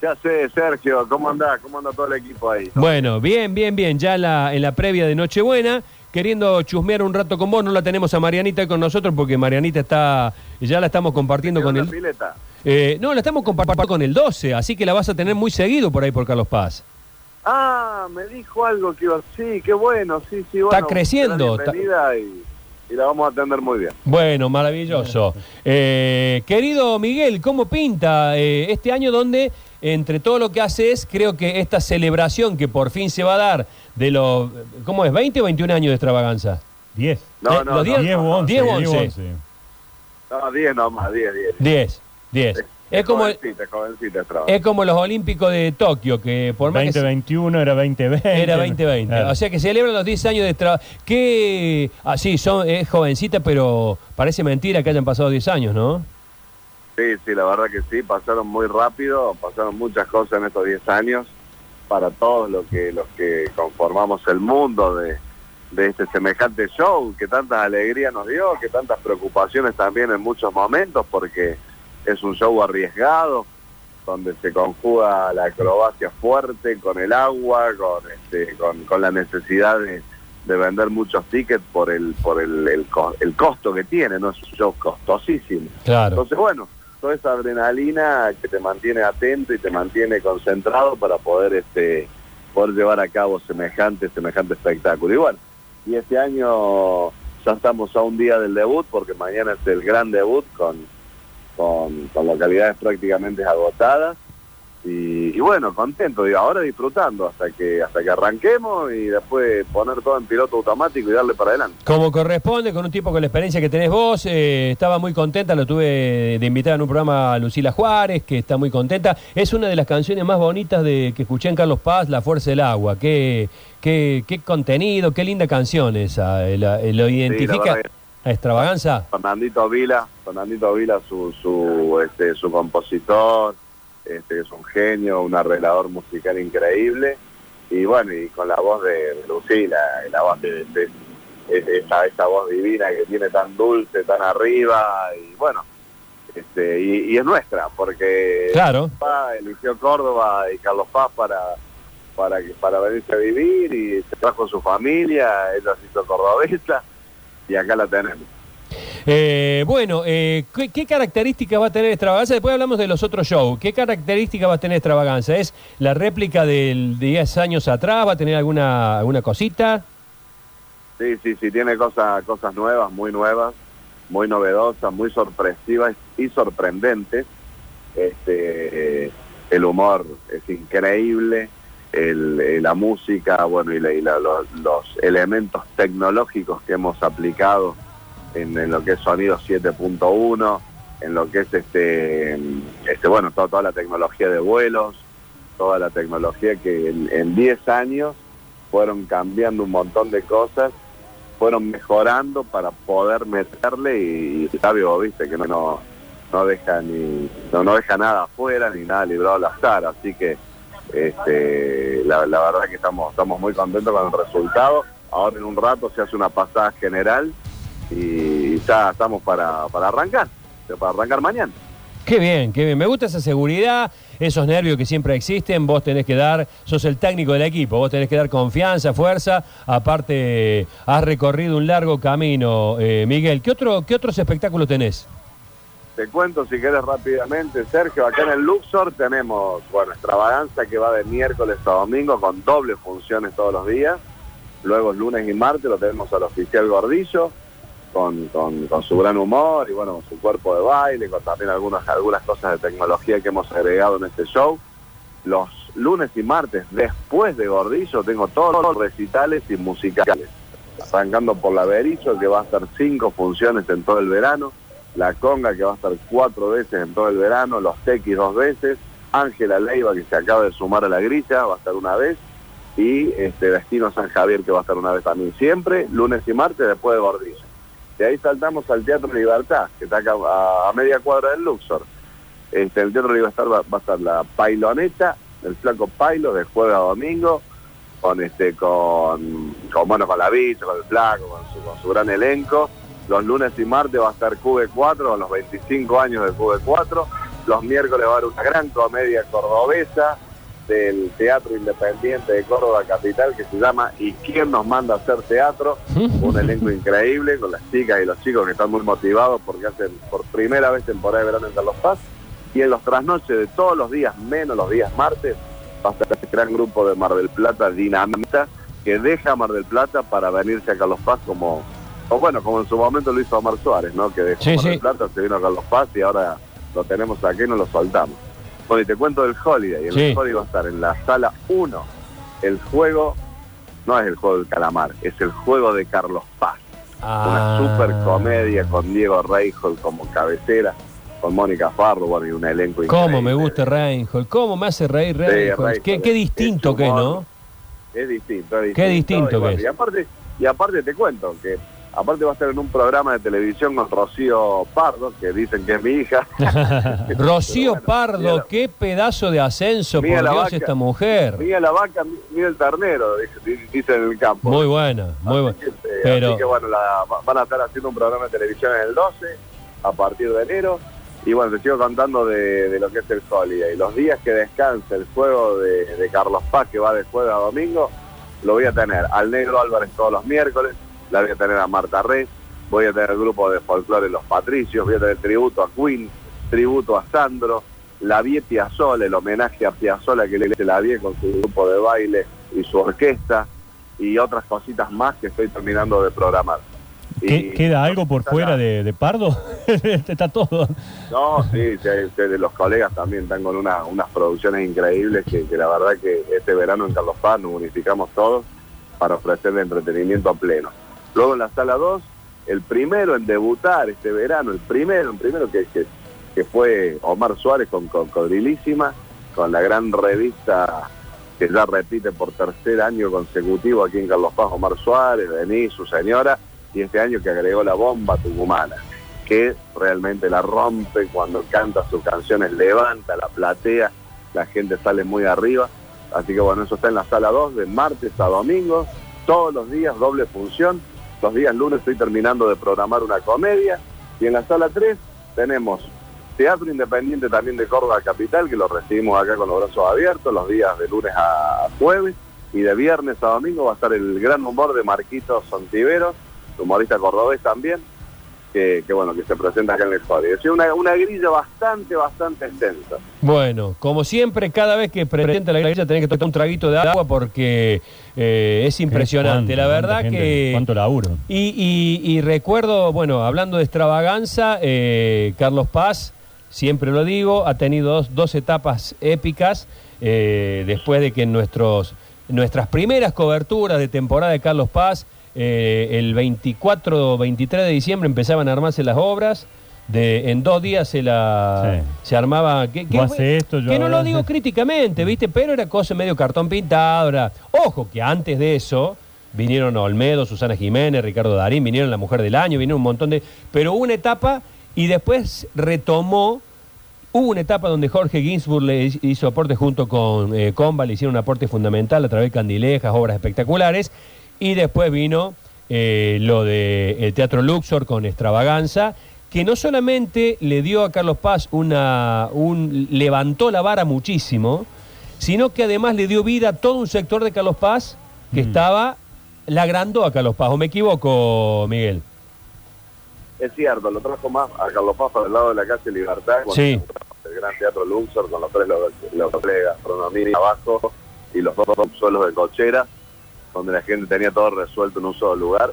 ¿Qué hace Sergio? ¿Cómo anda? ¿Cómo anda todo el equipo ahí? Bueno, bien, bien, bien. Ya en la, en la previa de Nochebuena, queriendo chusmear un rato con vos, no la tenemos a Marianita con nosotros porque Marianita está, ya la estamos compartiendo con ¿Una el... pileta? Eh, no, la estamos compartiendo con el 12, así que la vas a tener muy seguido por ahí por Carlos Paz. Ah, me dijo algo que iba... Sí, qué bueno, sí, sí, bueno. creciendo, la bienvenida y, y la vamos a atender muy bien. Bueno, maravilloso. Eh, querido Miguel, ¿cómo pinta eh, este año donde, entre todo lo que haces, creo que esta celebración que por fin se va a dar de los, ¿cómo es? ¿20 o 21 años de extravaganza? 10. No, Eh, no, los no, diez- Diez u once, diez u diez u once. once. No, 10 nomás, 10, 10. 10, 10. Es como, Jovencita, jovencita, trabajo. es como los Olímpicos de Tokio, que por más que se- 2021 era 2020. Era 2020. Claro. O sea que celebran los 10 años de trabajo. Que, ah, sí, son, es jovencita, pero parece mentira que hayan pasado 10 años, ¿no? Sí, sí, la verdad que sí, pasaron muy rápido, pasaron muchas cosas en estos 10 años para todos los que, los que conformamos el mundo de, de este semejante show que tantas alegrías nos dio, que tantas preocupaciones también en muchos momentos, porque es un show arriesgado, donde se conjuga la acrobacia fuerte con el agua, con, este, con, con la necesidad de, de vender muchos tickets por el por el, el costo que tiene, no es un show costosísimo. Claro. Entonces, bueno, toda esa adrenalina que te mantiene atento y te mantiene concentrado para poder este poder llevar a cabo semejante semejante espectáculo. Y bueno, y este año ya estamos a un día del debut porque mañana es el gran debut con con, con localidades prácticamente agotadas. Y, y bueno, contento, digo, ahora disfrutando hasta que hasta que arranquemos y después poner todo en piloto automático y darle para adelante. Como corresponde, con un tipo con la experiencia que tenés vos, eh, estaba muy contenta, lo tuve de invitada en un programa a Lucila Juárez, que está muy contenta. Es una de las canciones más bonitas de que escuché en Carlos Paz, La Fuerza del Agua. Qué, qué, qué contenido, qué linda canción esa. eh, la- eh, ¿Lo identifica a extravaganza? Fernandito Vila, Fernandito Vila, su, su, este, su compositor, este, es un genio, un arreglador musical increíble, y bueno, y con la voz de, Lucila, y la voz de, de- de- esa, esa voz divina que tiene tan dulce, tan arriba, y bueno, este, y, y es nuestra, porque Claro. Eligió Córdoba y Carlos Paz para para que- para venirse a vivir y se trajo su familia, ella se hizo cordobesa y acá la tenemos. Eh, bueno, eh, ¿qué, qué características va a tener extravaganza? Después hablamos de los otros shows. ¿Qué características va a tener extravaganza? ¿Es la réplica del de 10 años atrás? ¿Va a tener alguna, alguna cosita? Sí, sí, sí, tiene cosas, cosas nuevas, muy nuevas, muy novedosas, muy sorpresivas y sorprendentes. Este, eh, el humor es increíble, el- eh, la música, bueno, y, la- y la- los, elementos tecnológicos que hemos aplicado en, en lo que es sonido 7.1, en lo que es este, este bueno, toda, toda la tecnología de vuelos, toda la tecnología que en- en 10 años fueron cambiando un montón de cosas, fueron mejorando para poder meterle y, Fabio, viste, que no, no, no deja ni, no, no deja nada afuera ni nada librado al azar, así que este, la, la verdad que estamos, estamos muy contentos con el resultado. Ahora en un rato se hace una pasada general y ya estamos para, para arrancar, para arrancar mañana. Qué bien, qué bien. Me gusta esa seguridad, esos nervios que siempre existen. Vos tenés que dar, sos el técnico del equipo, vos tenés que dar confianza, fuerza. Aparte, has recorrido un largo camino, eh, Miguel. ¿Qué, otro, ¿Qué otros espectáculos tenés? Te cuento si quieres rápidamente, Sergio, acá en el Luxor tenemos, bueno, extravaganza que va de miércoles a domingo con doble funciones todos los días. Luego lunes y martes lo tenemos al oficial Gordillo, con, con, su gran humor y bueno, su cuerpo de baile, con también algunas, algunas cosas de tecnología que hemos agregado en este show. Los lunes y martes, después de Gordillo, tengo todos los recitales y musicales. Arrancando por la Berizo, que va a estar cinco funciones en todo el verano. La Conga, que va a estar cuatro veces en todo el verano. Los Tequis dos veces. Ángela Leiva, que se acaba de sumar a la grilla, va a estar una vez. Y este Destino San Javier, que va a estar una vez también. Siempre, lunes y martes, después de Gordillo. De ahí saltamos al Teatro Libertad, que está acá a, media cuadra del Luxor. Este, el Teatro Libertad va, va a estar la Pailoneta, el Flaco Pailo, de jueves a domingo, con este con, con la bicha, con el Flaco, con su gran elenco. Los lunes y martes va a estar QB4, con los 25 años de QB4. los miércoles va a haber una gran comedia cordobesa del Teatro Independiente de Córdoba Capital que se llama ¿Y quién nos manda a hacer teatro? Un elenco increíble con las chicas y los chicos que están muy motivados porque hacen por primera vez temporada de verano en Carlos Paz. Y en los trasnoches de todos los días, menos los días martes, va a estar este gran grupo de Mar del Plata, Dinamita, que deja Mar del Plata para venirse a Carlos Paz como, o bueno, como en su momento lo hizo Omar Suárez, ¿no? Que dejó Sí, sí. Plata, se vino a Carlos Paz y ahora lo tenemos aquí y no lo soltamos. Bueno, y te cuento del Holiday. El Sí. Holiday va a estar en la sala 1. El juego, no es el juego del calamar, es el juego de Carlos Paz. Una Ah. super comedia con Diego Reijol como cabecera, con Mónica Farro, bueno, y un elenco Cómo increíble. me gusta Reinhold, cómo me hace reír Reinhold. Reinhold. qué, qué distinto Es que, humor. ¿no? Es distinto, es distinto. Qué distinto y, bueno, que es. y aparte, y aparte te cuento que aparte va a estar en un programa de televisión con Rocío Pardo, que dicen que es mi hija. Rocío bueno, Pardo, qué pedazo de ascenso, por la Dios, vaca. esta mujer. Mira la vaca, mira el ternero, dice, dice en el campo. Muy buena, muy buena. Que, eh, Pero, así que, bueno, la- va- van a estar haciendo un programa de televisión en el 12, a partir de enero. Y bueno, te sigo contando de, de lo que es el Holiday. Los días que descanse el juego de, de Carlos Paz, que va de jueves a domingo, lo voy a tener al Negro Álvarez todos los miércoles, la voy a tener a Marta Red, voy a tener el grupo de folclore Los Patricios, voy a tener tributo a Queen, tributo a Sandro, la Vie Piazzolla, el homenaje a Piazzolla que le hice la Vie con su grupo de baile y su orquesta, y otras cositas más que estoy terminando de programar. ¿Qué- Y- ¿Queda algo por fuera de, de Pardo? Está todo. No, sí, sí, los colegas también están con una- unas producciones increíbles que, que la verdad que este verano en Carlos Paz nos unificamos todos para ofrecerle entretenimiento a pleno. Luego en la sala 2, el primero en debutar este verano, el primero, el primero que, que, que fue Omar Suárez con Cocodrilísima, con la gran revista que ya repite por tercer año consecutivo aquí en Carlos Paz, Omar Suárez, Denis, su señora, y este año que agregó la bomba tucumana que realmente la rompe cuando canta sus canciones, levanta la platea, la gente sale muy arriba. Así que bueno, eso está en la sala 2 de martes a domingo, todos los días doble función. Los días lunes estoy terminando de programar una comedia y en la sala 3 tenemos Teatro Independiente también de Córdoba Capital, que lo recibimos acá con los brazos abiertos los días de lunes a jueves y de viernes a domingo va a estar el gran humor de Marquito Sontivero, humorista cordobés también, que, que, bueno, que se presenta acá en el Foro. Es una, una grilla bastante, bastante extensa. Bueno, como siempre, cada vez que presenta la grilla tenés que tomar un traguito de agua porque eh, es impresionante. La ¿Cuánta verdad gente? que... ¿Cuánto laburo? Y, y- y recuerdo, bueno, hablando de extravaganza, eh, Carlos Paz, siempre lo digo, ha tenido dos, dos etapas épicas eh, después de que en nuestros, nuestras primeras coberturas de temporada de Carlos Paz, eh, el 24 23 de diciembre empezaban a armarse las obras. De, en dos días se la Sí. se armaba que, que- esto, yo que no lo digo críticamente viste pero era cosa medio cartón pintado era- ojo que antes de eso vinieron Olmedo Susana Jiménez Ricardo Darín vinieron la mujer del año vinieron un montón de pero hubo una etapa y después retomó Hubo una etapa donde Jorge Ginsburg le hizo aporte junto con eh, Comba, le hicieron un aporte fundamental a través de candilejas, obras espectaculares, y después vino eh, lo de el Teatro Luxor con extravaganza, que no solamente le dio a Carlos Paz una, un, levantó la vara muchísimo, sino que además le dio vida a todo un sector de Carlos Paz que Mm. estaba, la agrandó a Carlos Paz, ¿o me equivoco, Miguel? Es cierto, lo trajo más a Carlos Paz para el lado de la calle Libertad, con Sí. el Gran Teatro Luxor, con los tres locales de gastronomía abajo y los dos suelos de cochera, donde la gente tenía todo resuelto en un solo lugar.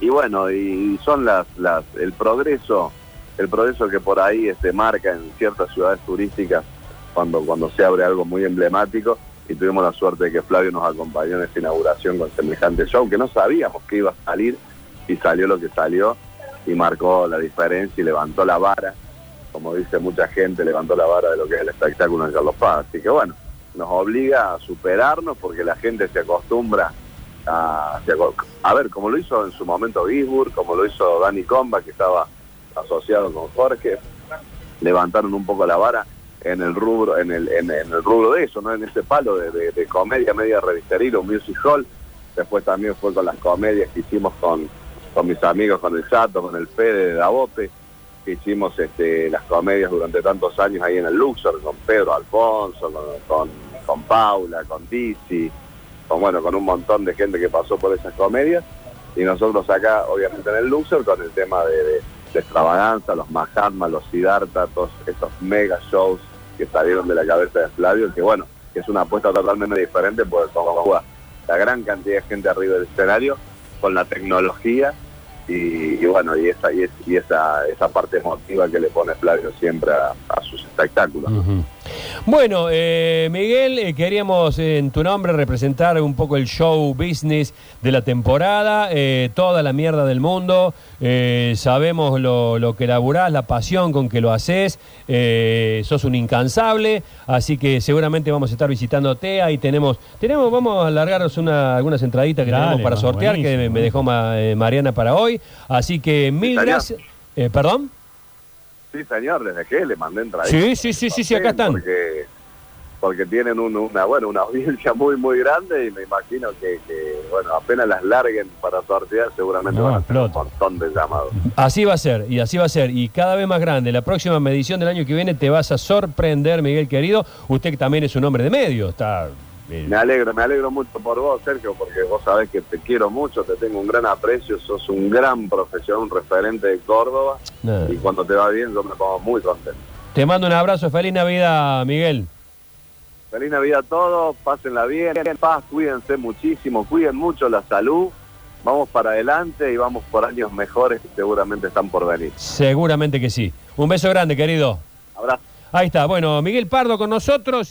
Y bueno, y son las, las el progreso, el progreso que por ahí este, marca en ciertas ciudades turísticas cuando, cuando se abre algo muy emblemático. Y tuvimos la suerte de que Flavio nos acompañó en esta inauguración con semejante show, que no sabíamos que iba a salir, y salió lo que salió, y marcó la diferencia y levantó la vara, como dice mucha gente, levantó la vara de lo que es el espectáculo en Carlos Paz. Así que bueno, nos obliga a superarnos porque la gente se acostumbra a, a ver, como lo hizo en su momento Gisburg, como lo hizo Dani Comba, que estaba asociado con Jorge, levantaron un poco la vara en el rubro, en el, en, en el rubro de eso, ¿no? En ese palo de, de- de comedia media revisteril o music hall. Después también fue con las comedias que hicimos con, con mis amigos, con el Chato, con el Fede de Davote. Que hicimos este, las comedias durante tantos años ahí en el Luxor, con Pedro Alfonso, con, con, Paula, con Dizzy, con, bueno, con un montón de gente que pasó por esas comedias. Y nosotros acá, obviamente en el Luxor, con el tema de, de- extravaganza, los Mahatma, los Siddhartha, todos esos mega shows que salieron de la cabeza de Flavio, que bueno, que es una apuesta totalmente diferente, porque como la gran cantidad de gente arriba del escenario, con la tecnología y, bueno, y esa y, es- y esa esa parte emotiva que le pone Flavio siempre a, sus espectáculos. Bueno, eh, Miguel, eh, queríamos eh, en tu nombre representar un poco el show business de la temporada, eh, toda la mierda del mundo, eh, sabemos lo, lo que laburás, la pasión con que lo haces, eh, sos un incansable, así que seguramente vamos a estar visitándote, ahí tenemos, tenemos vamos a alargarnos una, algunas entraditas que Dale, tenemos para sortear, que me, dejó Ma- eh, Mariana para hoy, así que mil gracias. Eh, ¿Perdón? Sí, señor, desde que le mandé entrar. Sí, sí, sí, sí, sí, acá están. Porque, porque tienen un- una, bueno, una audiencia muy, muy grande y me imagino que, que, bueno, apenas las larguen para sortear, seguramente No, van a tener un montón de llamados. Así va a ser, y así va a ser, y cada vez más grande. La próxima medición del año que viene te vas a sorprender, Miguel querido. Usted que también es un hombre de medio, está... Me alegro, me alegro mucho por vos, Sergio, porque vos sabés que te quiero mucho, te tengo un gran aprecio, sos un gran profesional, un referente de Córdoba, y cuando te va bien yo me pongo muy contento. Te mando un abrazo, feliz Navidad, Miguel. Feliz Navidad a todos, pásenla bien, paz, cuídense muchísimo, cuiden mucho la salud, vamos para adelante y vamos por años mejores que seguramente están por venir. Seguramente que sí. Un beso grande, querido. Abrazo. Ahí está, bueno, Miguel Pardo con nosotros.